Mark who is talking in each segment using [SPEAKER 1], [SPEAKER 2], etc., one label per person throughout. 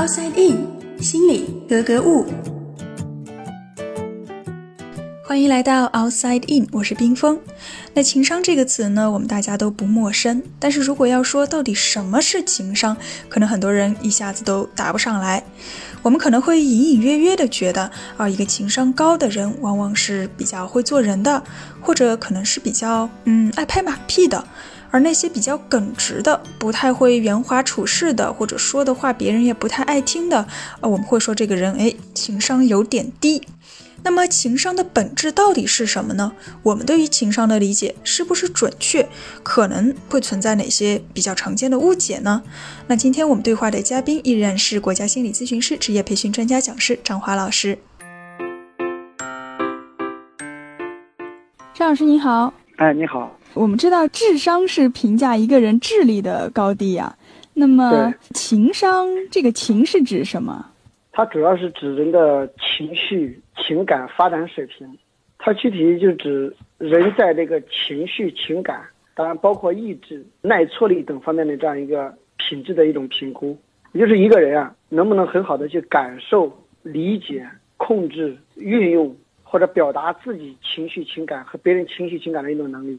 [SPEAKER 1] Outside In，心里格格物。欢迎来到 Outside In，我是冰峰。那情商这个词呢，我们大家都不陌生。但是如果要说到底什么是情商，可能很多人一下子都答不上来。我们可能会隐隐约约的觉得，啊，一个情商高的人，往往是比较会做人的，或者可能是比较嗯爱拍马屁的。而那些比较耿直的、不太会圆滑处事的，或者说的话别人也不太爱听的，呃，我们会说这个人哎，情商有点低。那么情商的本质到底是什么呢？我们对于情商的理解是不是准确？可能会存在哪些比较常见的误解呢？那今天我们对话的嘉宾依然是国家心理咨询师职业培训专家讲师张华老师。张老师您好。
[SPEAKER 2] 哎，你好。
[SPEAKER 1] 我们知道智商是评价一个人智力的高低呀，那么情商这个情是指什么？
[SPEAKER 2] 它主要是指人的情绪。情感发展水平，它具体就指人在这个情绪、情感，当然包括意志、耐挫力等方面的这样一个品质的一种评估。也就是一个人啊，能不能很好的去感受、理解、控制、运用或者表达自己情绪、情感和别人情绪、情感的一种能力。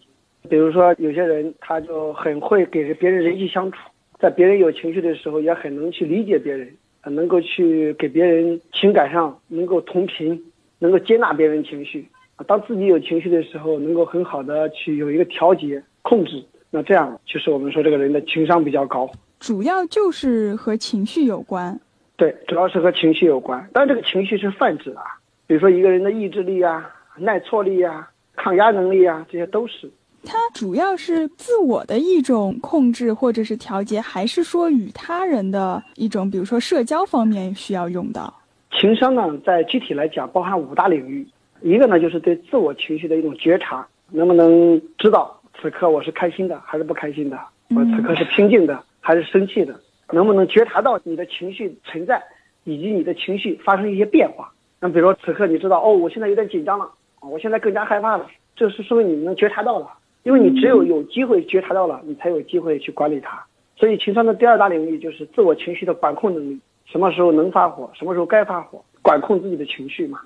[SPEAKER 2] 比如说，有些人他就很会给别人人际相处，在别人有情绪的时候，也很能去理解别人，能够去给别人情感上能够同频。能够接纳别人情绪，当自己有情绪的时候，能够很好的去有一个调节控制，那这样就是我们说这个人的情商比较高。
[SPEAKER 1] 主要就是和情绪有关。
[SPEAKER 2] 对，主要是和情绪有关。但这个情绪是泛指啊，比如说一个人的意志力啊、耐挫力啊、抗压能力啊，这些都是。
[SPEAKER 1] 它主要是自我的一种控制或者是调节，还是说与他人的一种，比如说社交方面需要用到？
[SPEAKER 2] 情商呢，在具体来讲，包含五大领域。一个呢，就是对自我情绪的一种觉察，能不能知道此刻我是开心的还是不开心的，我此刻是平静的还是生气的，能不能觉察到你的情绪存在，以及你的情绪发生一些变化。那比如说此刻你知道，哦，我现在有点紧张了，啊，我现在更加害怕了，这是说明你能觉察到了，因为你只有有机会觉察到了，你才有机会去管理它。所以情商的第二大领域就是自我情绪的管控能力。什么时候能发火，什么时候该发火，管控自己的情绪嘛。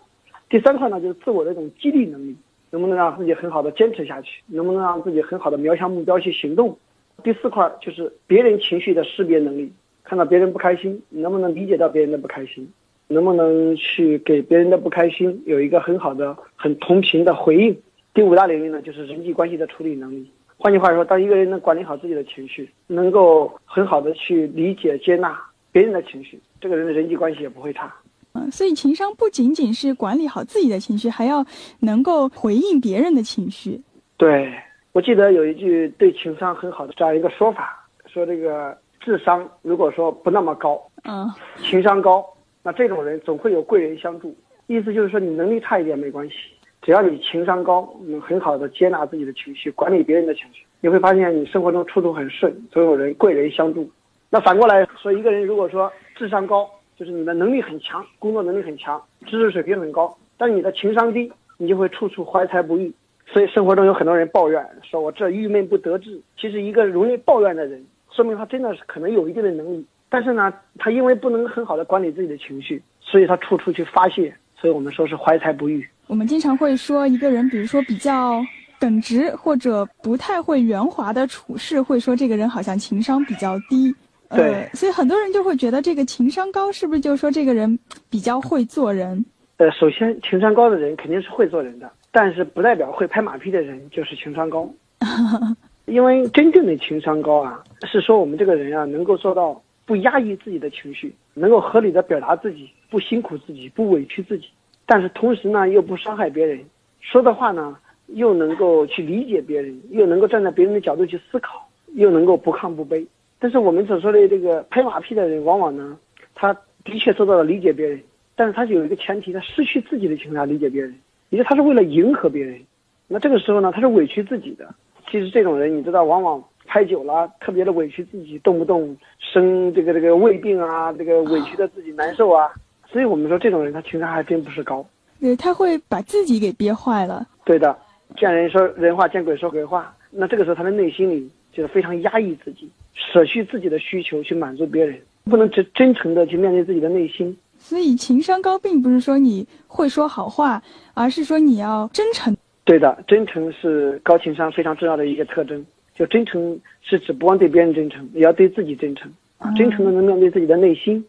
[SPEAKER 2] 第三块呢，就是自我的一种激励能力，能不能让自己很好的坚持下去，能不能让自己很好的瞄向目标去行动。第四块就是别人情绪的识别能力，看到别人不开心，你能不能理解到别人的不开心，能不能去给别人的不开心有一个很好的、很同频的回应。第五大领域呢，就是人际关系的处理能力。换句话说，当一个人能管理好自己的情绪，能够很好的去理解、接纳。别人的情绪，这个人的人际关系也不会差。
[SPEAKER 1] 嗯，所以情商不仅仅是管理好自己的情绪，还要能够回应别人的情绪。
[SPEAKER 2] 对，我记得有一句对情商很好的这样一个说法，说这个智商如果说不那么高，嗯，情商高，那这种人总会有贵人相助。意思就是说，你能力差一点没关系，只要你情商高，能很好的接纳自己的情绪，管理别人的情绪，你会发现你生活中处处很顺，总有人贵人相助。那反过来说，一个人如果说智商高，就是你的能力很强，工作能力很强，知识水平很高，但你的情商低，你就会处处怀才不遇。所以生活中有很多人抱怨，说我这郁闷不得志。其实一个容易抱怨的人，说明他真的是可能有一定的能力，但是呢，他因为不能很好的管理自己的情绪，所以他处处去发泄。所以我们说是怀才不遇。
[SPEAKER 1] 我们经常会说一个人，比如说比较耿直或者不太会圆滑的处事，会说这个人好像情商比较低。
[SPEAKER 2] 对，
[SPEAKER 1] 所以很多人就会觉得这个情商高，是不是就是说这个人比较会做人？
[SPEAKER 2] 呃，首先情商高的人肯定是会做人的，但是不代表会拍马屁的人就是情商高。因为真正的情商高啊，是说我们这个人啊能够做到不压抑自己的情绪，能够合理的表达自己，不辛苦自己，不委屈自己，但是同时呢又不伤害别人，说的话呢又能够去理解别人，又能够站在别人的角度去思考，又能够不亢不卑。但是我们所说的这个拍马屁的人，往往呢，他的确做到了理解别人，但是他有一个前提，他失去自己的情感理解别人，也就他是为了迎合别人，那这个时候呢，他是委屈自己的。其实这种人，你知道，往往拍久了，特别的委屈自己，动不动生这个这个胃病啊，这个委屈的自己难受啊。所以我们说这种人，他情商还真不是高。
[SPEAKER 1] 对，他会把自己给憋坏了。
[SPEAKER 2] 对的，见人说人话，见鬼说鬼话。那这个时候他的内心里就是非常压抑自己。舍去自己的需求去满足别人，不能真真诚的去面对自己的内心。
[SPEAKER 1] 所以情商高并不是说你会说好话，而是说你要真诚。
[SPEAKER 2] 对的，真诚是高情商非常重要的一个特征。就真诚是指不光对别人真诚，也要对自己真诚啊！真诚的能面对自己的内心。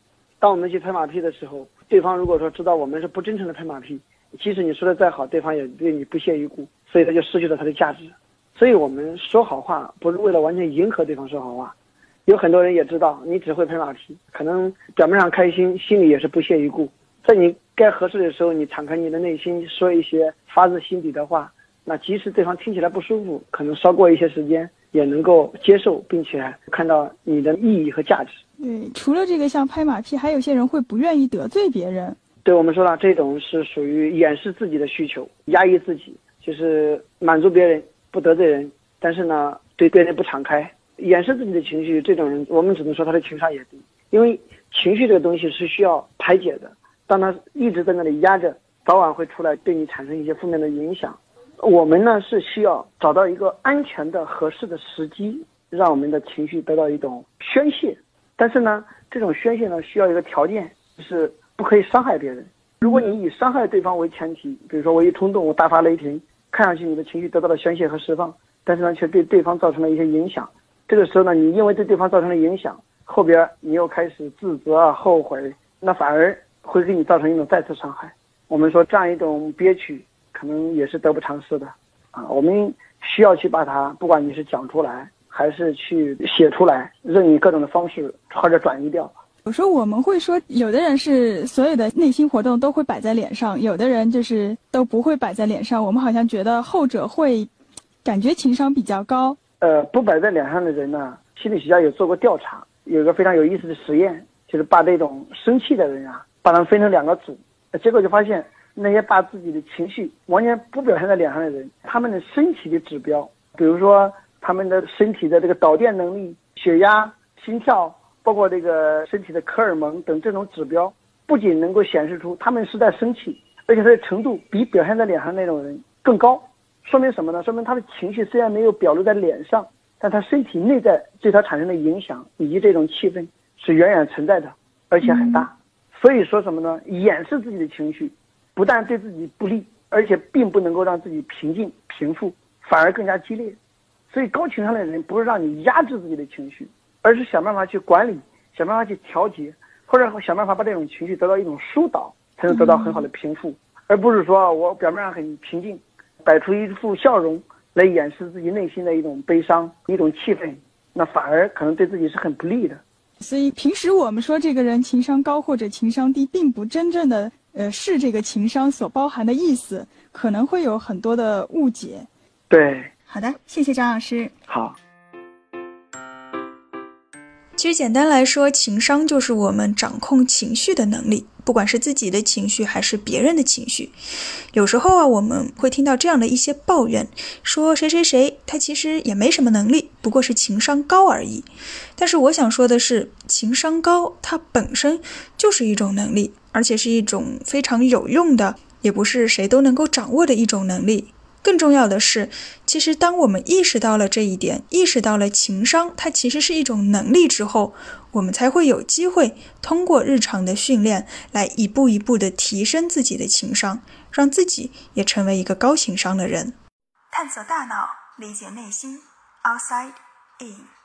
[SPEAKER 2] 当我们去拍马屁的时候，对方如果说知道我们是不真诚的拍马屁，即使你说的再好，对方也对你不屑一顾，所以他就失去了他的价值。所以我们说好话不是为了完全迎合对方说好话。有很多人也知道你只会拍马屁，可能表面上开心，心里也是不屑一顾。在你该合适的时候，你敞开你的内心，说一些发自心底的话，那即使对方听起来不舒服，可能稍过一些时间也能够接受，并且看到你的意义和价值。
[SPEAKER 1] 对，除了这个像拍马屁，还有些人会不愿意得罪别人。
[SPEAKER 2] 对我们说了，这种是属于掩饰自己的需求，压抑自己，就是满足别人，不得罪人，但是呢，对别人不敞开。掩饰自己的情绪，这种人我们只能说他的情商也低，因为情绪这个东西是需要排解的。当他一直在那里压着，早晚会出来对你产生一些负面的影响。我们呢是需要找到一个安全的、合适的时机，让我们的情绪得到一种宣泄。但是呢，这种宣泄呢需要一个条件，就是不可以伤害别人。如果你以伤害对方为前提，比如说我一冲动，我大发雷霆，看上去你的情绪得到了宣泄和释放，但是呢却对对方造成了一些影响。这个时候呢，你因为对对方造成了影响，后边你又开始自责、后悔，那反而会给你造成一种再次伤害。我们说这样一种憋屈，可能也是得不偿失的啊。我们需要去把它，不管你是讲出来，还是去写出来，任意各种的方式或者转移掉。
[SPEAKER 1] 有时候我们会说，有的人是所有的内心活动都会摆在脸上，有的人就是都不会摆在脸上。我们好像觉得后者会感觉情商比较高。
[SPEAKER 2] 呃，不摆在脸上的人呢，心理学家有做过调查，有一个非常有意思的实验，就是把这种生气的人啊，把他们分成两个组，结果就发现那些把自己的情绪完全不表现在脸上的人，他们的身体的指标，比如说他们的身体的这个导电能力、血压、心跳，包括这个身体的荷尔蒙等这种指标，不仅能够显示出他们是在生气，而且它的程度比表现在脸上那种人更高。说明什么呢？说明他的情绪虽然没有表露在脸上，但他身体内在对他产生的影响以及这种气氛是远远存在的，而且很大。所以说什么呢？掩饰自己的情绪，不但对自己不利，而且并不能够让自己平静平复，反而更加激烈。所以高情商的人不是让你压制自己的情绪，而是想办法去管理，想办法去调节，或者想办法把这种情绪得到一种疏导，才能得到很好的平复，而不是说我表面上很平静。摆出一副笑容来掩饰自己内心的一种悲伤、一种气愤，那反而可能对自己是很不利的。
[SPEAKER 1] 所以平时我们说这个人情商高或者情商低，并不真正的呃是这个情商所包含的意思，可能会有很多的误解。
[SPEAKER 2] 对，
[SPEAKER 1] 好的，谢谢张老师。
[SPEAKER 2] 好。
[SPEAKER 1] 其实简单来说，情商就是我们掌控情绪的能力。不管是自己的情绪还是别人的情绪，有时候啊，我们会听到这样的一些抱怨，说谁谁谁他其实也没什么能力，不过是情商高而已。但是我想说的是，情商高它本身就是一种能力，而且是一种非常有用的，也不是谁都能够掌握的一种能力。更重要的是，其实当我们意识到了这一点，意识到了情商它其实是一种能力之后，我们才会有机会通过日常的训练来一步一步的提升自己的情商，让自己也成为一个高情商的人。探索大脑，理解内心，Outside In。